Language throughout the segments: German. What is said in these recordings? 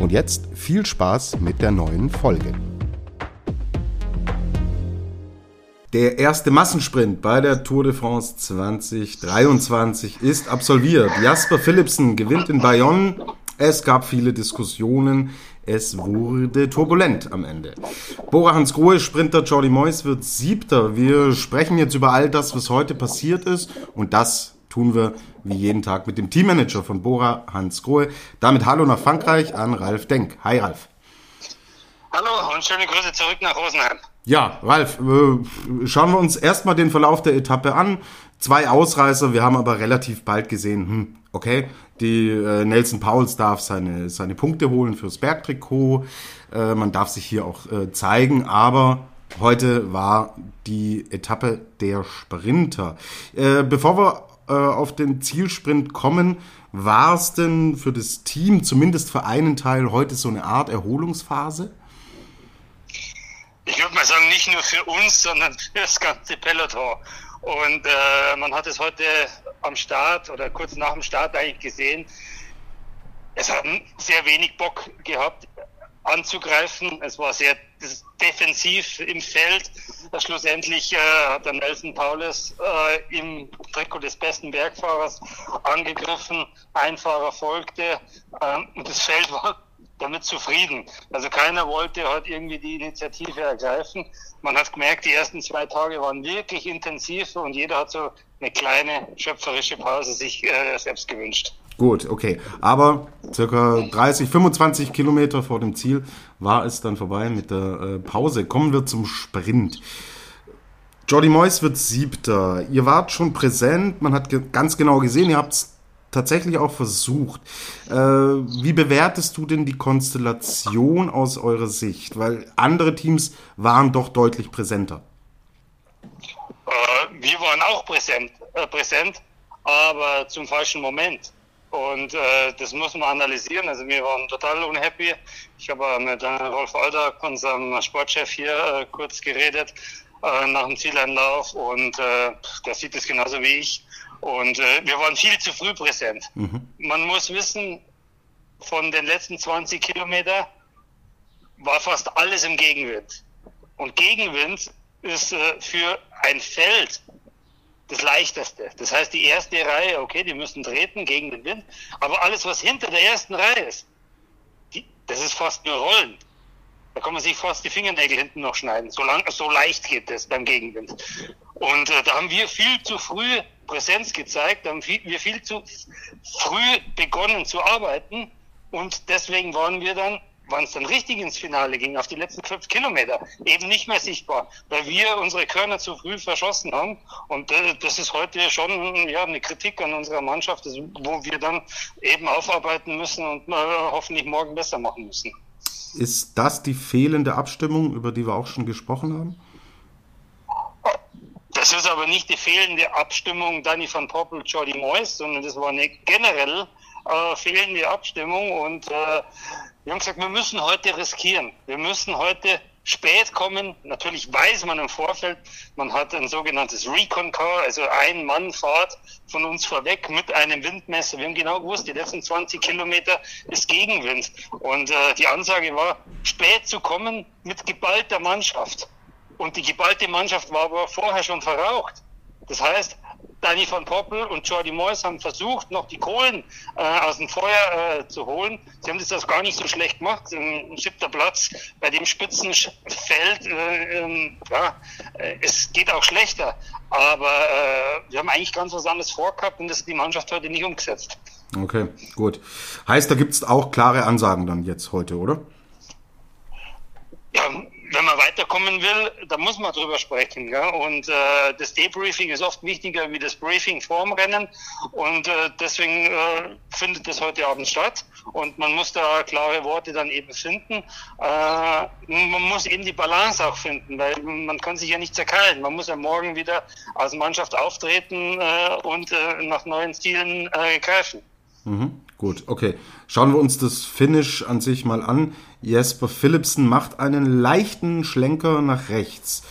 Und jetzt viel Spaß mit der neuen Folge. Der erste Massensprint bei der Tour de France 2023 ist absolviert. Jasper Philipsen gewinnt in Bayonne. Es gab viele Diskussionen. Es wurde turbulent am Ende. Bora Hans Grohe, Sprinter Jordi Moyes wird Siebter. Wir sprechen jetzt über all das, was heute passiert ist. Und das tun wir wie jeden Tag mit dem Teammanager von Bora Hans Grohe. Damit Hallo nach Frankreich an Ralf Denk. Hi Ralf. Hallo und schöne Grüße zurück nach Rosenheim. Ja, Ralf, äh, schauen wir uns erstmal den Verlauf der Etappe an. Zwei Ausreißer, wir haben aber relativ bald gesehen, hm, okay, die äh, Nelson Pauls darf seine, seine Punkte holen fürs Bergtrikot. Äh, man darf sich hier auch äh, zeigen, aber heute war die Etappe der Sprinter. Äh, bevor wir äh, auf den Zielsprint kommen, war es denn für das Team, zumindest für einen Teil, heute so eine Art Erholungsphase? ich würde mal sagen, nicht nur für uns, sondern für das ganze Peloton. Und äh, man hat es heute am Start oder kurz nach dem Start eigentlich gesehen. Es hat sehr wenig Bock gehabt anzugreifen. Es war sehr defensiv im Feld. Schlussendlich äh, hat der Nelson Paulus äh, im Trikot des besten Bergfahrers angegriffen. Ein Fahrer folgte und das Feld war damit zufrieden. Also keiner wollte halt irgendwie die Initiative ergreifen. Man hat gemerkt, die ersten zwei Tage waren wirklich intensiv und jeder hat so eine kleine schöpferische Pause sich äh, selbst gewünscht. Gut, okay. Aber circa 30, 25 Kilometer vor dem Ziel war es dann vorbei mit der äh, Pause. Kommen wir zum Sprint. Jordi Moyes wird siebter. Ihr wart schon präsent, man hat ganz genau gesehen, ihr habt es tatsächlich auch versucht. Äh, wie bewertest du denn die Konstellation aus eurer Sicht? Weil andere Teams waren doch deutlich präsenter. Äh, wir waren auch präsent, äh, präsent, aber zum falschen Moment. Und äh, das muss man analysieren. Also wir waren total unhappy. Ich habe mit äh, Rolf Aldag, unserem Sportchef hier, äh, kurz geredet äh, nach dem Zieleinlauf und äh, der sieht es genauso wie ich. Und äh, wir waren viel zu früh präsent. Mhm. Man muss wissen, von den letzten 20 Kilometern war fast alles im Gegenwind. Und Gegenwind ist äh, für ein Feld das leichteste. Das heißt, die erste Reihe, okay, die müssen treten gegen den Wind, aber alles, was hinter der ersten Reihe ist, die, das ist fast nur Rollen. Da kann man sich fast die Fingernägel hinten noch schneiden. So, lang, so leicht geht das beim Gegenwind. Und äh, da haben wir viel zu früh Präsenz gezeigt, haben viel, wir viel zu früh begonnen zu arbeiten und deswegen waren wir dann, wann es dann richtig ins Finale ging, auf die letzten fünf Kilometer, eben nicht mehr sichtbar, weil wir unsere Körner zu früh verschossen haben und äh, das ist heute schon ja, eine Kritik an unserer Mannschaft, wo wir dann eben aufarbeiten müssen und äh, hoffentlich morgen besser machen müssen. Ist das die fehlende Abstimmung, über die wir auch schon gesprochen haben? Das ist aber nicht die fehlende Abstimmung Danny van Poppel, Jordi Moyes, sondern das war eine generell äh, fehlende Abstimmung. Und äh, wir haben gesagt, wir müssen heute riskieren. Wir müssen heute spät kommen. Natürlich weiß man im Vorfeld, man hat ein sogenanntes Recon Car, also ein Mann fahrt von uns vorweg mit einem Windmesser. Wir haben genau gewusst, die letzten 20 Kilometer ist Gegenwind. Und äh, die Ansage war, spät zu kommen mit geballter Mannschaft. Und die geballte Mannschaft war aber vorher schon verraucht. Das heißt, Danny van Poppel und Jordi Moyes haben versucht, noch die Kohlen äh, aus dem Feuer äh, zu holen. Sie haben das also gar nicht so schlecht gemacht. Ein siebter Platz bei dem Spitzenfeld, äh, ähm, ja, äh, es geht auch schlechter. Aber äh, wir haben eigentlich ganz was anderes vorgehabt und das hat die Mannschaft heute nicht umgesetzt. Okay, gut. Heißt, da gibt es auch klare Ansagen dann jetzt heute, oder? Ja, wenn wir weiterkommen, kommen will, da muss man drüber sprechen. Ja? Und äh, das Debriefing ist oft wichtiger wie das Briefing vorm Rennen. Und äh, deswegen äh, findet das heute Abend statt. Und man muss da klare Worte dann eben finden. Äh, man muss eben die Balance auch finden, weil man kann sich ja nicht zerkeilen. Man muss ja morgen wieder als Mannschaft auftreten äh, und äh, nach neuen Zielen äh, greifen. Mhm, gut, okay. Schauen wir uns das Finish an sich mal an. Jesper Philipsen macht einen leichten Schlenker nach rechts.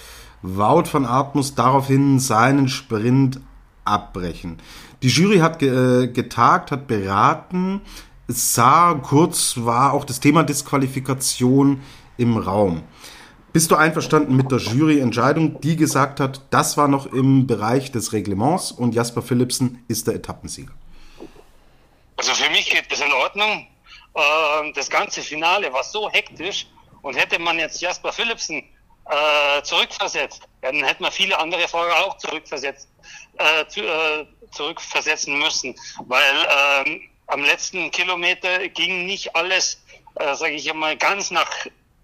Wout van Aert muss daraufhin seinen Sprint abbrechen. Die Jury hat ge äh, getagt, hat beraten. Es sah kurz, war auch das Thema Disqualifikation im Raum. Bist du einverstanden mit der Juryentscheidung, die gesagt hat, das war noch im Bereich des Reglements und Jasper Philipsen ist der Etappensieger? Also für mich geht das in Ordnung. Ähm, das ganze Finale war so hektisch. Und hätte man jetzt Jasper Philipsen äh, zurückversetzt, dann hätte man viele andere Fahrer auch zurückversetzt, äh, äh, zurückversetzen müssen, weil ähm, am letzten Kilometer ging nicht alles, äh, sage ich einmal, ganz nach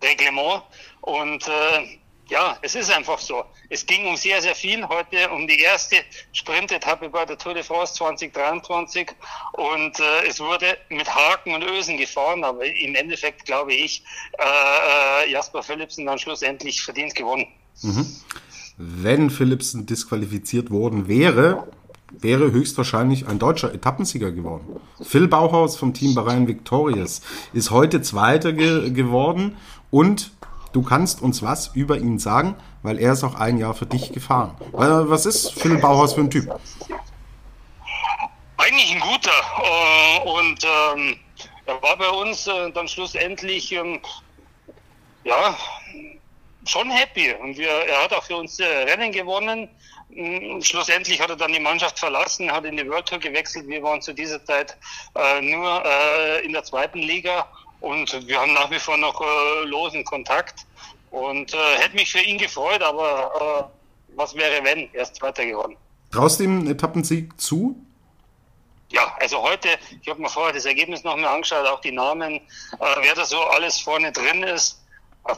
Reglement. Und äh, ja, es ist einfach so. Es ging um sehr, sehr viel heute, um die erste Sprintetappe bei der Tour de France 2023 und äh, es wurde mit Haken und Ösen gefahren, aber im Endeffekt glaube ich, äh, äh, Jasper Philipsen dann schlussendlich verdient gewonnen. Mhm. Wenn Philipsen disqualifiziert worden wäre, wäre höchstwahrscheinlich ein deutscher Etappensieger geworden. Phil Bauhaus vom Team Bahrain Victorious ist heute Zweiter ge geworden und du kannst uns was über ihn sagen, weil er ist auch ein Jahr für dich gefahren. Was ist Phil Bauhaus für ein Typ? Eigentlich ein guter. Äh, und ähm, er war bei uns äh, dann schlussendlich ähm, ja schon happy. Und wir, er hat auch für uns äh, Rennen gewonnen. Mm, schlussendlich hat er dann die Mannschaft verlassen, hat in die World Tour gewechselt. Wir waren zu dieser Zeit äh, nur in der zweiten Liga und wir haben nach wie vor noch äh, losen Kontakt. Und äh, hätte mich für ihn gefreut, aber äh, was wäre, wenn? Er ist Zweiter geworden. Traust einen Etappensieg zu? Ja, also heute, ich habe mir vorher das Ergebnis noch mal angeschaut, auch die Namen, äh, wer da so alles vorne drin ist. Äh,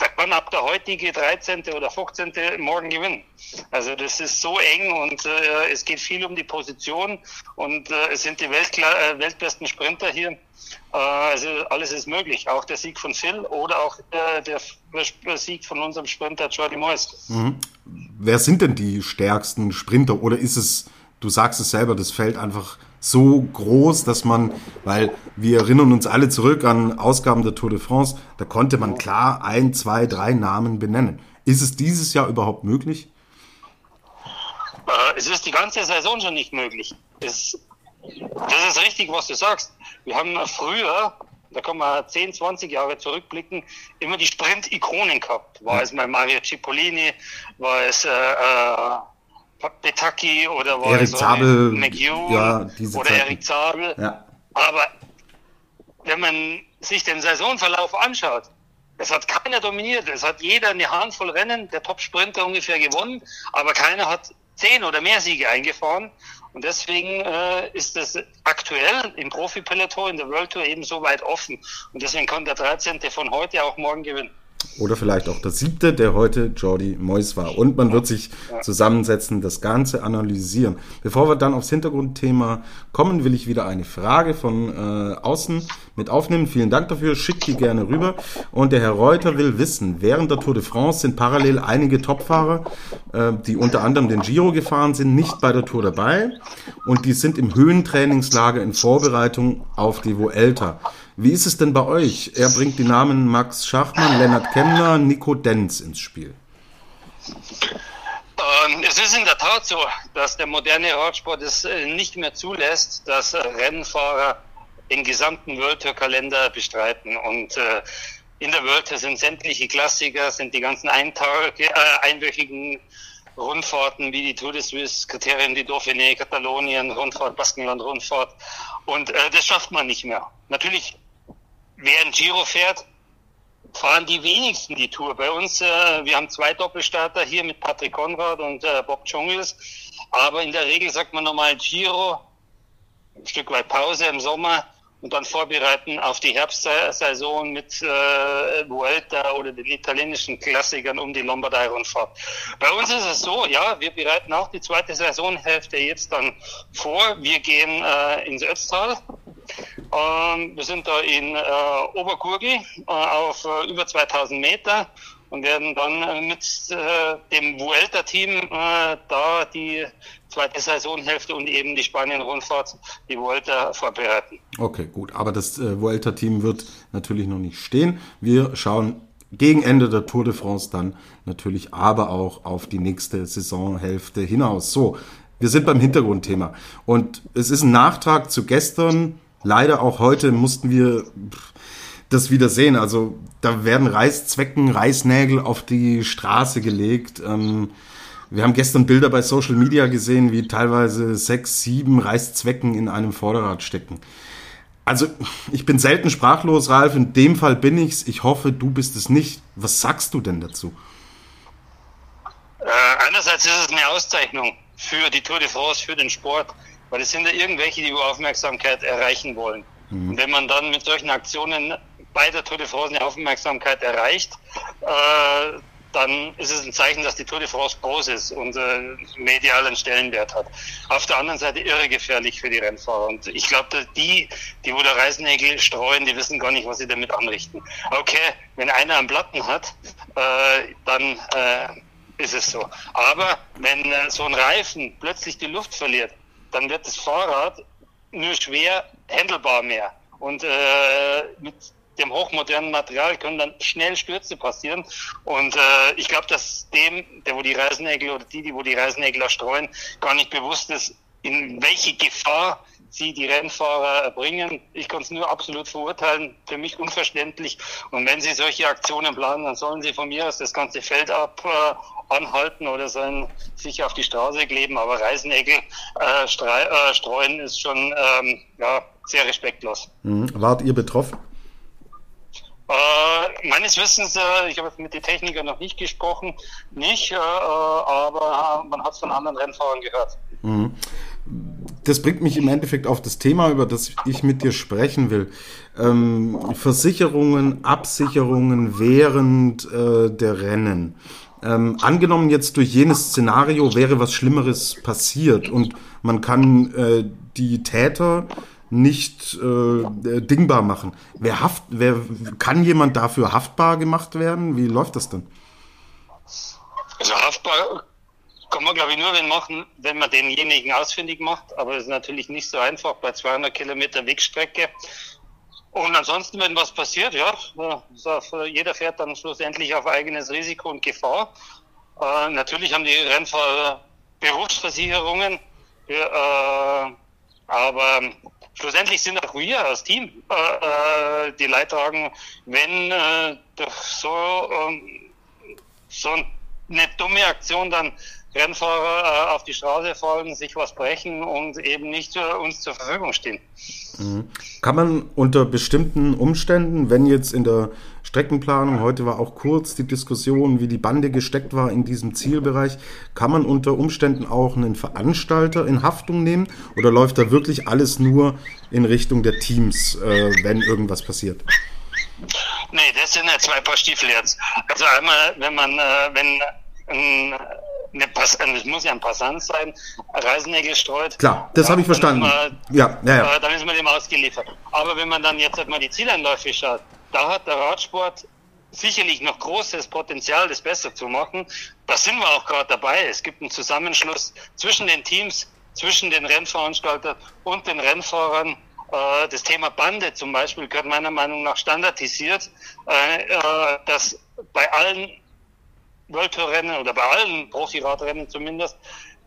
da kann ab der heutige 13. oder 15. morgen gewinnen. Also das ist so eng und äh, es geht viel um die Position und äh, es sind die Weltkla äh, weltbesten Sprinter hier. Äh, also alles ist möglich. Auch der Sieg von Phil oder auch äh, der, der Sieg von unserem Sprinter Jordi Moyes. Mhm. Wer sind denn die stärksten Sprinter oder ist es, du sagst es selber, das fällt einfach so groß, dass man, weil wir erinnern uns alle zurück an Ausgaben der Tour de France, da konnte man klar ein, zwei, drei Namen benennen. Ist es dieses Jahr überhaupt möglich? Äh, es ist die ganze Saison schon nicht möglich. Es, das ist richtig, was du sagst. Wir haben früher, da kann man 10, 20 Jahre zurückblicken, immer die Sprint-Ikonen gehabt. War es mal Mario Cipollini, war es äh, Petaki oder war Erik Zabel, McEwen ja, oder Zeiten. Erik Zabel. Ja. Aber wenn man sich den Saisonverlauf anschaut, es hat keiner dominiert. Es hat jeder eine Handvoll Rennen, der Top-Sprinter ungefähr gewonnen, aber keiner hat zehn oder mehr Siege eingefahren. Und deswegen äh, ist das aktuell im Profi-Peloton in der World Tour eben so weit offen. Und deswegen kann der 13. von heute auch morgen gewinnen. Oder vielleicht auch der siebte, der heute Jordi Mois war. Und man wird sich zusammensetzen, das Ganze analysieren. Bevor wir dann aufs Hintergrundthema kommen, will ich wieder eine Frage von äh, außen mit aufnehmen. Vielen Dank dafür, schickt die gerne rüber. Und der Herr Reuter will wissen, während der Tour de France sind parallel einige Topfahrer, äh, die unter anderem den Giro gefahren sind, nicht bei der Tour dabei. Und die sind im Höhentrainingslager in Vorbereitung auf die Vuelta. Wie ist es denn bei euch? Er bringt die Namen Max Schachmann, Lennart Kemmler, Nico Denz ins Spiel. Ähm, es ist in der Tat so, dass der moderne Radsport es äh, nicht mehr zulässt, dass Rennfahrer den gesamten World Tour Kalender bestreiten. Und äh, in der World Tour sind sämtliche Klassiker, sind die ganzen Eintage, äh, einwöchigen Rundfahrten wie die Tour de Suisse, Kriterien die Dauphiné, Katalonien, Rundfahrt, Baskenland, Rundfahrt. Und äh, das schafft man nicht mehr. Natürlich wer ein Giro fährt, fahren die wenigsten die Tour. Bei uns, äh, wir haben zwei Doppelstarter hier mit Patrick Konrad und äh, Bob Dschungels. Aber in der Regel sagt man nochmal Giro, ein Stück weit Pause im Sommer und dann vorbereiten auf die Herbstsaison mit äh, Vuelta oder den italienischen Klassikern um die Lombardei-Rundfahrt. Bei uns ist es so, ja, wir bereiten auch die zweite Saisonhälfte jetzt dann vor. Wir gehen äh, ins Ötztal. Ähm, wir sind da in äh, Obergurgi äh, auf äh, über 2000 Meter und werden dann äh, mit äh, dem Vuelta-Team äh, da die zweite Saisonhälfte und eben die Spanien-Rundfahrt, die Vuelta vorbereiten. Okay, gut. Aber das äh, Vuelta-Team wird natürlich noch nicht stehen. Wir schauen gegen Ende der Tour de France dann natürlich aber auch auf die nächste Saisonhälfte hinaus. So, wir sind beim Hintergrundthema. Und es ist ein Nachtrag zu gestern. Leider auch heute mussten wir das wieder sehen. Also da werden Reißzwecken, Reißnägel auf die Straße gelegt. Ähm, wir haben gestern Bilder bei Social Media gesehen, wie teilweise sechs, sieben Reißzwecken in einem Vorderrad stecken. Also, ich bin selten sprachlos, Ralf. In dem Fall bin ich's. Ich hoffe, du bist es nicht. Was sagst du denn dazu? Äh, einerseits ist es eine Auszeichnung für die Tour de France, für den Sport, weil es sind ja irgendwelche, die Aufmerksamkeit erreichen wollen. Mhm. Und wenn man dann mit solchen Aktionen bei der Tour de France eine Aufmerksamkeit erreicht, äh, dann ist es ein Zeichen, dass die Tour de France groß ist und äh, medialen Stellenwert hat. Auf der anderen Seite irre gefährlich für die Rennfahrer. Und ich glaube, die, die wo der Reißnägel streuen, die wissen gar nicht, was sie damit anrichten. Okay, wenn einer einen Platten hat, äh, dann äh, ist es so. Aber wenn äh, so ein Reifen plötzlich die Luft verliert, dann wird das Fahrrad nur schwer handelbar mehr. Und äh, mit dem hochmodernen Material können dann schnell Stürze passieren. Und äh, ich glaube, dass dem, der wo die Reißnägel oder die, die wo die Reißnägel erstreuen, gar nicht bewusst ist, in welche Gefahr sie die Rennfahrer bringen. Ich kann es nur absolut verurteilen, für mich unverständlich. Und wenn sie solche Aktionen planen, dann sollen sie von mir aus das ganze Feld ab äh, anhalten oder sollen sich auf die Straße kleben. Aber Reißnägel äh, äh, streuen ist schon ähm, ja, sehr respektlos. Mhm. Wart ihr betroffen? Äh, meines Wissens, äh, ich habe mit den Technikern noch nicht gesprochen, nicht, äh, aber man hat es von anderen Rennfahrern gehört. Mhm. Das bringt mich im Endeffekt auf das Thema, über das ich mit dir sprechen will. Ähm, Versicherungen, Absicherungen während äh, der Rennen. Ähm, angenommen jetzt durch jenes Szenario wäre was Schlimmeres passiert und man kann äh, die Täter nicht äh, dingbar machen. Wer haft, wer kann jemand dafür haftbar gemacht werden? Wie läuft das denn? Also haftbar kann man glaube ich nur wenn machen, wenn man denjenigen ausfindig macht, aber es ist natürlich nicht so einfach bei 200 Kilometer Wegstrecke. Und ansonsten, wenn was passiert, ja, jeder fährt dann schlussendlich auf eigenes Risiko und Gefahr. Äh, natürlich haben die Rennfahrer Berufsversicherungen, äh, aber schlussendlich sind auch wir als Team äh, äh die Leidtragen, wenn äh, durch so, ähm, so eine dumme Aktion dann Rennfahrer äh, auf die Straße fallen, sich was brechen und eben nicht äh, uns zur Verfügung stehen. Mhm. Kann man unter bestimmten Umständen, wenn jetzt in der Streckenplanung, heute war auch kurz die Diskussion, wie die Bande gesteckt war in diesem Zielbereich, kann man unter Umständen auch einen Veranstalter in Haftung nehmen oder läuft da wirklich alles nur in Richtung der Teams, äh, wenn irgendwas passiert? Nee, das sind ja zwei Paar Stiefel jetzt. Also einmal, wenn man, äh, wenn ein es muss ja ein Passant sein, Reisenägel streut. Klar, das ja, habe ich verstanden. Man, ja, ja, ja. Äh, dann ist man dem ausgeliefert. Aber wenn man dann jetzt halt mal die Zieleinläufe schaut, da hat der Radsport sicherlich noch großes Potenzial, das besser zu machen. Da sind wir auch gerade dabei. Es gibt einen Zusammenschluss zwischen den Teams, zwischen den Rennveranstaltern und den Rennfahrern. Äh, das Thema Bande zum Beispiel gehört meiner Meinung nach standardisiert, dass bei allen World Tour Rennen oder bei allen Profiradrennen zumindest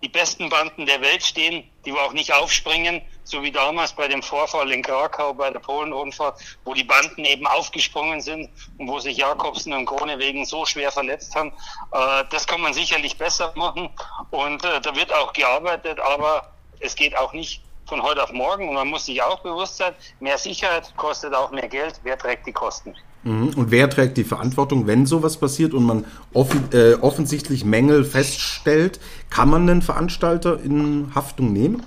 die besten Banden der Welt stehen, die auch nicht aufspringen, so wie damals bei dem Vorfall in Krakau bei der Polenrundfahrt, wo die Banden eben aufgesprungen sind und wo sich Jakobsen und Kronewegen so schwer verletzt haben. Äh, das kann man sicherlich besser machen und äh, da wird auch gearbeitet, aber es geht auch nicht von heute auf morgen und man muss sich auch bewusst sein, mehr Sicherheit kostet auch mehr Geld. Wer trägt die Kosten? Mhm. Und wer trägt die Verantwortung, wenn sowas passiert und man offen, äh, offensichtlich Mängel feststellt? Kann man einen Veranstalter in Haftung nehmen?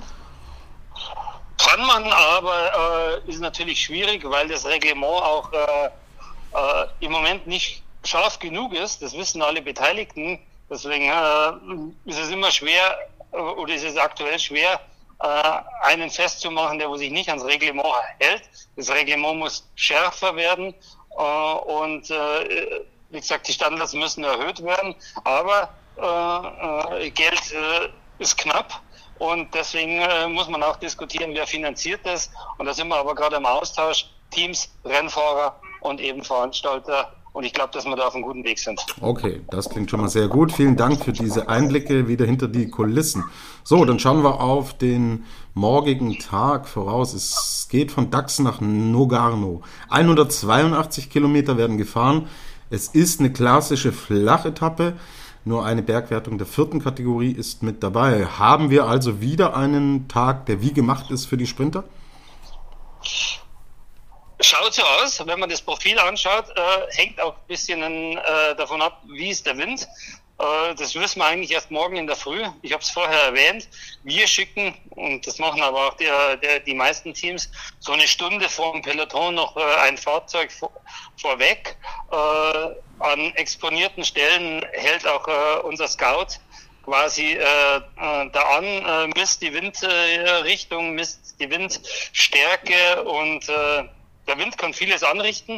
Kann man, aber äh, ist natürlich schwierig, weil das Reglement auch äh, äh, im Moment nicht scharf genug ist. Das wissen alle Beteiligten. Deswegen äh, ist es immer schwer äh, oder ist es aktuell schwer, äh, einen festzumachen, der wo sich nicht ans Reglement hält. Das Reglement muss schärfer werden äh, und äh, wie gesagt, die Standards müssen erhöht werden, aber äh, äh, Geld äh, ist knapp und deswegen äh, muss man auch diskutieren, wer finanziert das. Und da sind wir aber gerade im Austausch, Teams, Rennfahrer und eben Veranstalter. Und ich glaube, dass wir da auf einem guten Weg sind. Okay, das klingt schon mal sehr gut. Vielen Dank für diese Einblicke wieder hinter die Kulissen. So, dann schauen wir auf den morgigen Tag voraus. Es geht von Dax nach Nogarno. 182 Kilometer werden gefahren. Es ist eine klassische Flachetappe. Nur eine Bergwertung der vierten Kategorie ist mit dabei. Haben wir also wieder einen Tag, der wie gemacht ist für die Sprinter? Schaut so aus, wenn man das Profil anschaut, äh, hängt auch ein bisschen äh, davon ab, wie ist der Wind. Äh, das wissen wir eigentlich erst morgen in der Früh. Ich habe es vorher erwähnt. Wir schicken, und das machen aber auch die, die, die meisten Teams, so eine Stunde vor dem Peloton noch äh, ein Fahrzeug vor, vorweg. Äh, an exponierten Stellen hält auch unser Scout quasi äh, da an, äh, misst die Windrichtung, äh, misst die Windstärke und äh, der Wind kann vieles anrichten,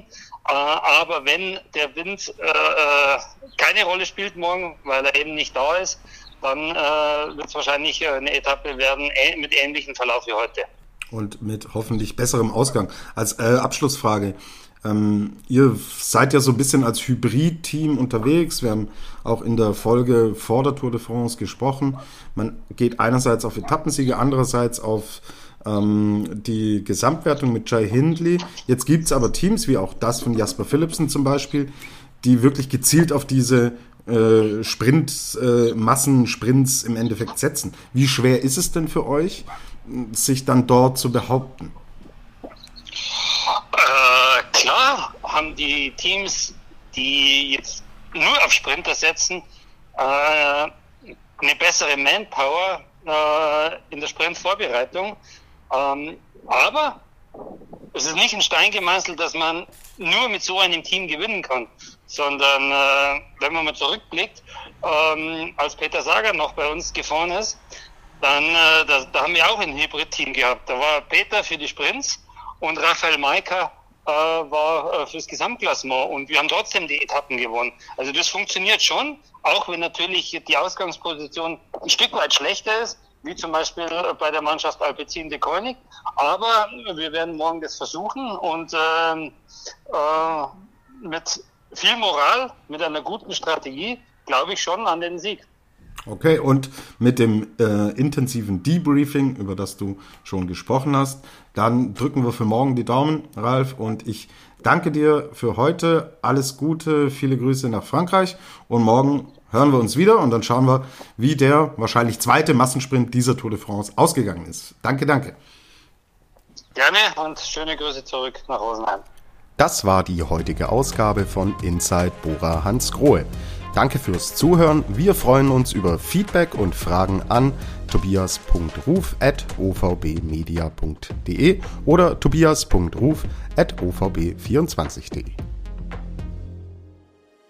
äh, aber wenn der Wind äh, äh, keine Rolle spielt morgen, weil er eben nicht da ist, dann äh, wird es wahrscheinlich eine Etappe werden mit ähnlichem Verlauf wie heute. Und mit hoffentlich besserem Ausgang. Als äh, Abschlussfrage. Ähm, ihr seid ja so ein bisschen als Hybrid-Team unterwegs. Wir haben auch in der Folge vor der Tour de France gesprochen. Man geht einerseits auf Etappensiege, andererseits auf ähm, die Gesamtwertung mit Jay Hindley. Jetzt gibt es aber Teams, wie auch das von Jasper Philipsen zum Beispiel, die wirklich gezielt auf diese äh, Sprint, äh, Massensprints im Endeffekt setzen. Wie schwer ist es denn für euch, sich dann dort zu behaupten? Äh, klar haben die Teams, die jetzt nur auf Sprinter setzen, äh, eine bessere Manpower äh, in der Sprintvorbereitung. Ähm, aber es ist nicht ein Stein gemeißelt, dass man nur mit so einem Team gewinnen kann, sondern äh, wenn man mal zurückblickt, ähm, als Peter Sager noch bei uns gefahren ist, dann äh, da, da haben wir auch ein Hybrid-Team gehabt. Da war Peter für die Sprints und Raphael Maika äh, war äh, fürs Gesamtklassement und wir haben trotzdem die Etappen gewonnen. Also das funktioniert schon, auch wenn natürlich die Ausgangsposition ein Stück weit schlechter ist wie zum Beispiel bei der Mannschaft Alpecin de Koenig. Aber wir werden morgen das versuchen und ähm, äh, mit viel Moral, mit einer guten Strategie, glaube ich schon an den Sieg. Okay, und mit dem äh, intensiven Debriefing, über das du schon gesprochen hast, dann drücken wir für morgen die Daumen, Ralf, und ich danke dir für heute. Alles Gute, viele Grüße nach Frankreich und morgen hören wir uns wieder und dann schauen wir, wie der wahrscheinlich zweite Massensprint dieser Tour de France ausgegangen ist. Danke, danke. Gerne und schöne Grüße zurück nach Rosenheim. Das war die heutige Ausgabe von Inside Bora Hans Grohe. Danke fürs Zuhören. Wir freuen uns über Feedback und Fragen an tobias.ruf.ovbmedia.de oder tobias.ruf.ovb24.de.